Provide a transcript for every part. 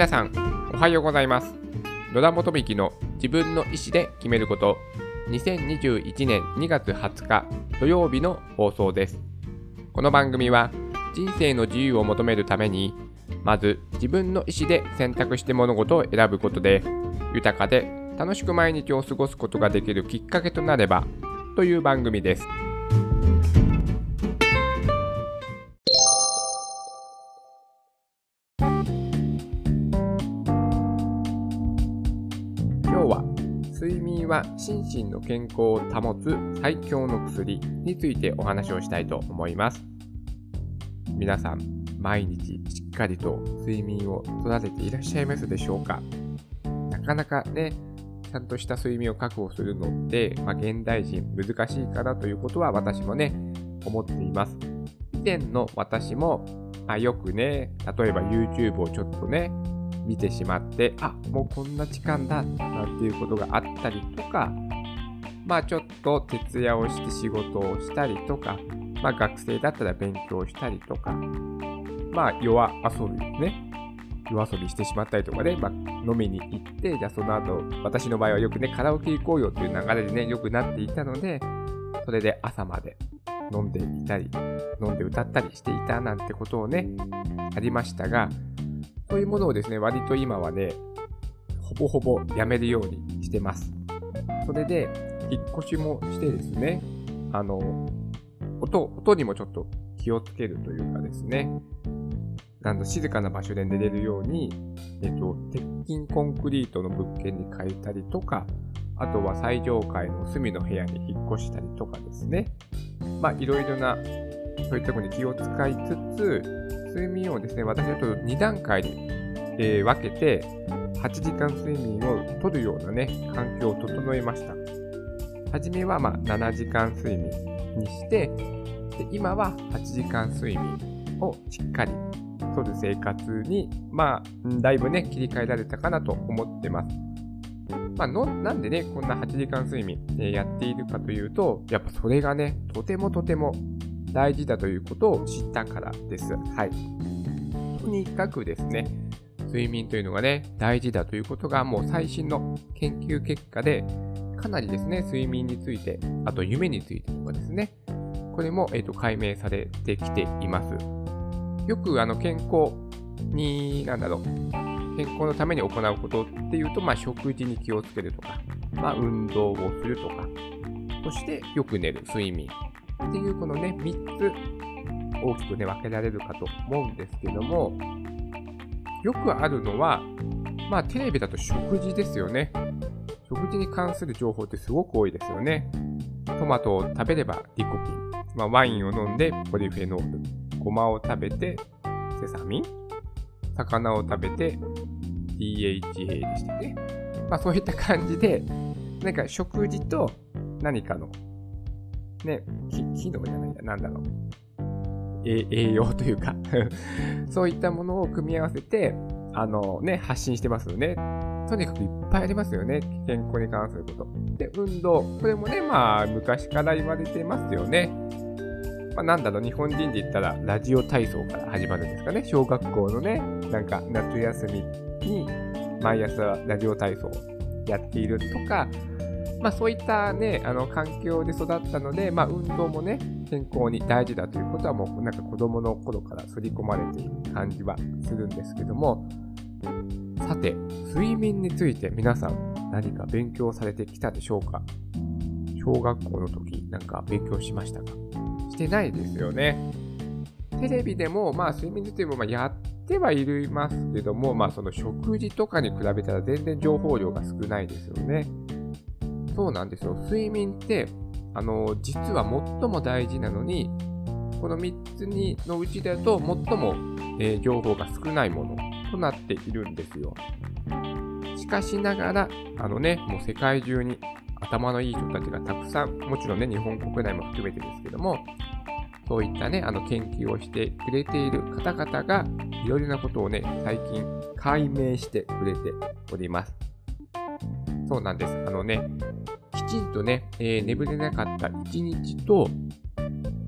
皆さん、おはようございます。野田元幹の自分の意思で決めること、2021年2月20日土曜日の放送です。この番組は、人生の自由を求めるために、まず自分の意思で選択して物事を選ぶことで、豊かで楽しく毎日を過ごすことができるきっかけとなれば、という番組です。睡眠は心身の健康を保つ最強の薬についてお話をしたいと思います。皆さん、毎日しっかりと睡眠を取てていらっしゃいますでしょうか？なかなかね、ちゃんとした睡眠を確保するのって、まあ、現代人難しいかなということは私もね、思っています。以前の私も、まあ、よくね、例えば YouTube をちょっとね、見てしまって、あ、もうこんな時間だ、なんていうことがあったりとか、まあちょっと徹夜をして仕事をしたりとか、まあ学生だったら勉強したりとか、まあ夜遊びね、夜遊びしてしまったりとかね、まあ、飲みに行って、じゃあその後、私の場合はよくね、カラオケ行こうよっていう流れでね、よくなっていたので、それで朝まで飲んでいたり、飲んで歌ったりしていたなんてことをね、ありましたが、そういうものをですね、割と今はね、ほぼほぼやめるようにしてます。それで、引っ越しもしてですね、あの、音、音にもちょっと気をつけるというかですね、あの静かな場所で寝れるように、えっと、鉄筋コンクリートの物件に変えたりとか、あとは最上階の隅の部屋に引っ越したりとかですね。まあ、いろいろな、そういったことに気を使いつつ、睡眠をですね、私だと2段階に、えー、分けて、8時間睡眠をとるようなね、環境を整えました。はじめはま7時間睡眠にして、で今は8時間睡眠をしっかりとる生活に、まあ、だいぶね、切り替えられたかなと思ってます。まあの、なんでね、こんな8時間睡眠、え、やっているかというと、やっぱそれがね、とてもとても大事だということを知ったからです。はい。とにかくですね、睡眠というのがね、大事だということがもう最新の研究結果で、かなりですね、睡眠について、あと夢についてとかですね、これも、えーと解明されてきています。よくあの健康に、なんだろう、健康のために行うことっていうと、まあ、食事に気をつけるとか、まあ、運動をするとか、そしてよく寝る、睡眠っていうこのね、3つ大きくね、分けられるかと思うんですけども、よくあるのは、まあ、テレビだと食事ですよね。食事に関する情報ってすごく多いですよね。トマトを食べればリコピン、まあ、ワインを飲んでポリフェノール、ごまを食べてセサミン魚を食べて DHA でしたね。まあそういった感じで、なんか食事と何かの、ね、機能じゃないや、なんだろう。栄養というか そういったものを組み合わせて、あのね、発信してますよね。とにかくいっぱいありますよね。健康に関すること。で、運動。これもね、まあ、昔から言われてますよね。まあ、なんだろう、日本人で言ったら、ラジオ体操から始まるんですかね。小学校のね、なんか夏休みに毎朝ラジオ体操をやっているとか、まあそういったね、あの環境で育ったので、まあ運動もね、健康に大事だということはもうなんか子供の頃から刷り込まれている感じはするんですけども、さて、睡眠について皆さん何か勉強されてきたでしょうか？小学校の時なんか勉強しましたか？してないですよね。テレビでも、まあ、睡眠についてもまやってはいますけども、まあ、その食事とかに比べたら全然情報量が少ないですよね。そうなんですよ。睡眠って、あの、実は最も大事なのに、この3つにのうちだと最も、えー、情報が少ないものとなっているんですよ。しかしながら、あのね、もう世界中に頭のいい人たちがたくさん、もちろんね、日本国内も含めてですけども、そういったね、あの研究をしてくれている方々が、いろいろなことをね、最近解明してくれております。そうなんです。あのね、きちんとね、えー、眠れなかった一日と、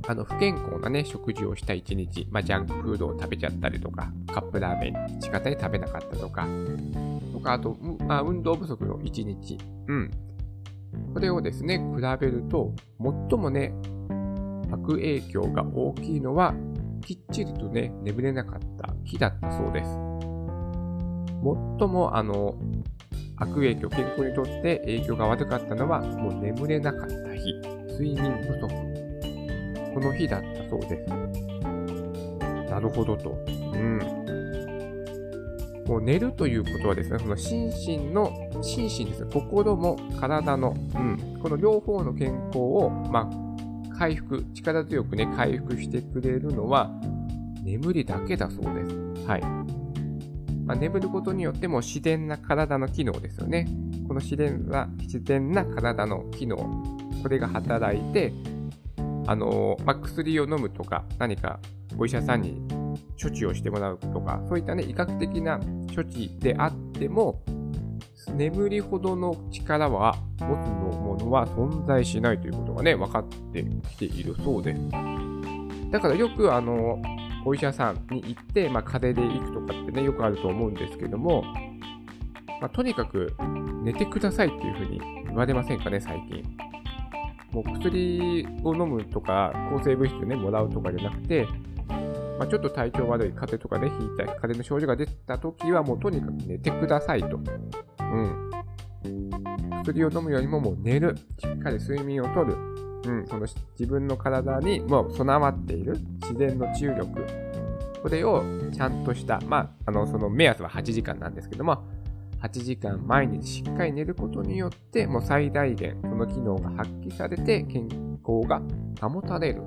あの不健康なね、食事をした一日、まあ、ジャンクフードを食べちゃったりとか、カップラーメン、仕方に食べなかったとか、とか、あと、まあ、運動不足の一日、うん。これをですね、比べると、最もね、悪影響が大きいのは、きっちりとね、眠れなかった日だったそうです。最も、あの、悪影響、健康にとって影響が悪かったのは、もう眠れなかった日、睡眠不足。この日だったそうです。なるほどと。うん。もう寝るということはですね、その心身の、心身ですね、心も体の、うん、この両方の健康を、まあ、回復、力強くね、回復してくれるのは、眠りだけだそうです。はい。まあ、眠ることによっても自然な体の機能ですよね。この自然な自然な体の機能、これが働いて、あのまあ、薬を飲むとか、何かお医者さんに処置をしてもらうとか、そういったね、医学的な処置であっても、眠りほどの力は、持つのものは存在しないということがね、分かってきているそうです。だからよく、あのお医者さんに行って、まあ、風邪で行くとかってね、よくあると思うんですけども、まあ、とにかく寝てくださいっていうふうに言われませんかね、最近。もう薬を飲むとか、抗生物質ね、もらうとかじゃなくて、まあ、ちょっと体調悪い風邪とかね、引いたり、風邪の症状が出た時は、もうとにかく寝てくださいと。うん。薬を飲むよりももう寝る。しっかり睡眠をとる。うん、その自分の体にもう備わっている自然の治癒力、これをちゃんとした、まあ、あの、その目安は8時間なんですけども、8時間毎日しっかり寝ることによって、もう最大限その機能が発揮されて健康が保たれる。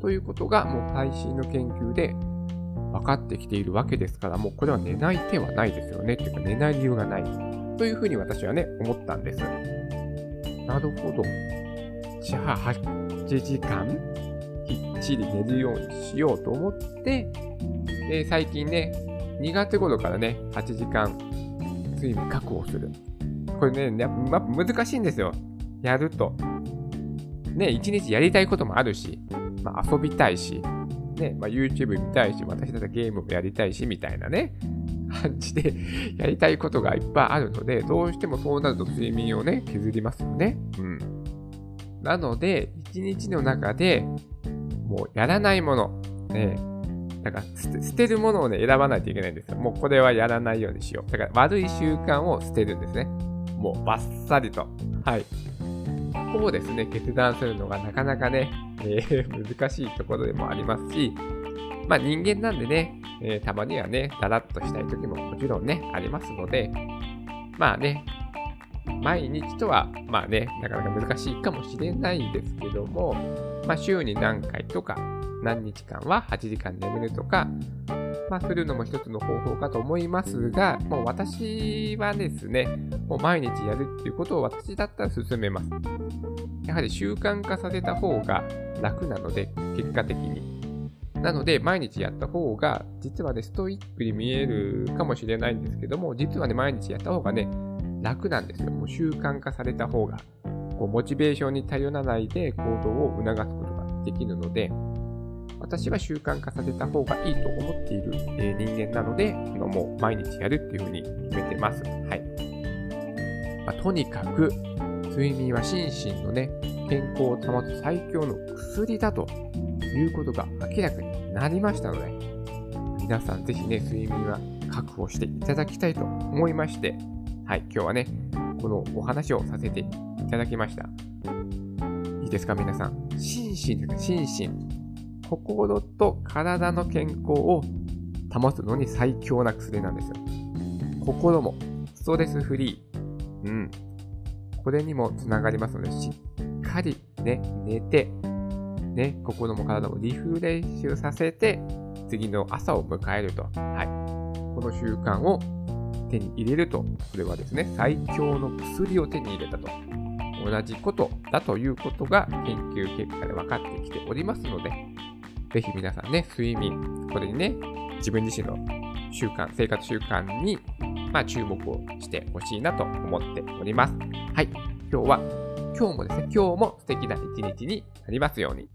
ということがもう最新の研究で分かってきているわけですから、もうこれは寝ない手はないですよね。っていうか寝ない理由がない。というふうに私はね、思ったんです。なるほど。じゃあ8時間きっちり寝るようにしようと思って、で最近ね、2月頃からね、8時間睡眠確保する。これね、ま、難しいんですよ。やると。ね、1日やりたいこともあるし、まあ、遊びたいし、ね、まあ、YouTube 見たいし、私だったらゲームもやりたいし、みたいなね、感じで やりたいことがいっぱいあるので、どうしてもそうなると睡眠をね、削りますよね。うん。なので、一日の中でもうやらないもの、ね、だから捨てるものをね、選ばないといけないんですよ。もうこれはやらないようにしよう。だから悪い習慣を捨てるんですね。もうバッサリと。はい。ここをですね、決断するのがなかなかね、えー、難しいところでもありますし、まあ人間なんでね、えー、たまにはね、だらっとしたい時ももちろんね、ありますので、まあね、毎日とは、まあね、なかなか難しいかもしれないんですけども、まあ、週に何回とか、何日間は8時間眠るとか、まあ、するのも一つの方法かと思いますが、もう私はですね、もう毎日やるっていうことを私だったら進めます。やはり習慣化させた方が楽なので、結果的に。なので、毎日やった方が、実はね、ストイックに見えるかもしれないんですけども、実はね、毎日やった方がね、楽なんですよ。もう習慣化された方が、こうモチベーションに頼らないで行動を促すことができるので、私は習慣化させた方がいいと思っている、え人間なので、もう毎日やるっていうふうに決めてます。はい。まあ、とにかく、睡眠は心身のね、健康を保つ最強の薬だということが明らかになりましたので、皆さんぜひね、睡眠は確保していただきたいと思いまして、はい、今日はね、このお話をさせていただきました。いいですか、皆さん。心身です心身。心と体の健康を保つのに最強な薬なんですよ。心もストレスフリー。うん。これにもつながりますので、しっかりね、寝て、ね、心も体もリフレッシュさせて、次の朝を迎えると。はい。この習慣を手に入れると、それはですね、最強の薬を手に入れたと。同じことだということが研究結果で分かってきておりますので、ぜひ皆さんね、睡眠、これにね、自分自身の習慣、生活習慣に、まあ、注目をしてほしいなと思っております。はい。今日は、今日もですね、今日も素敵な一日になりますように。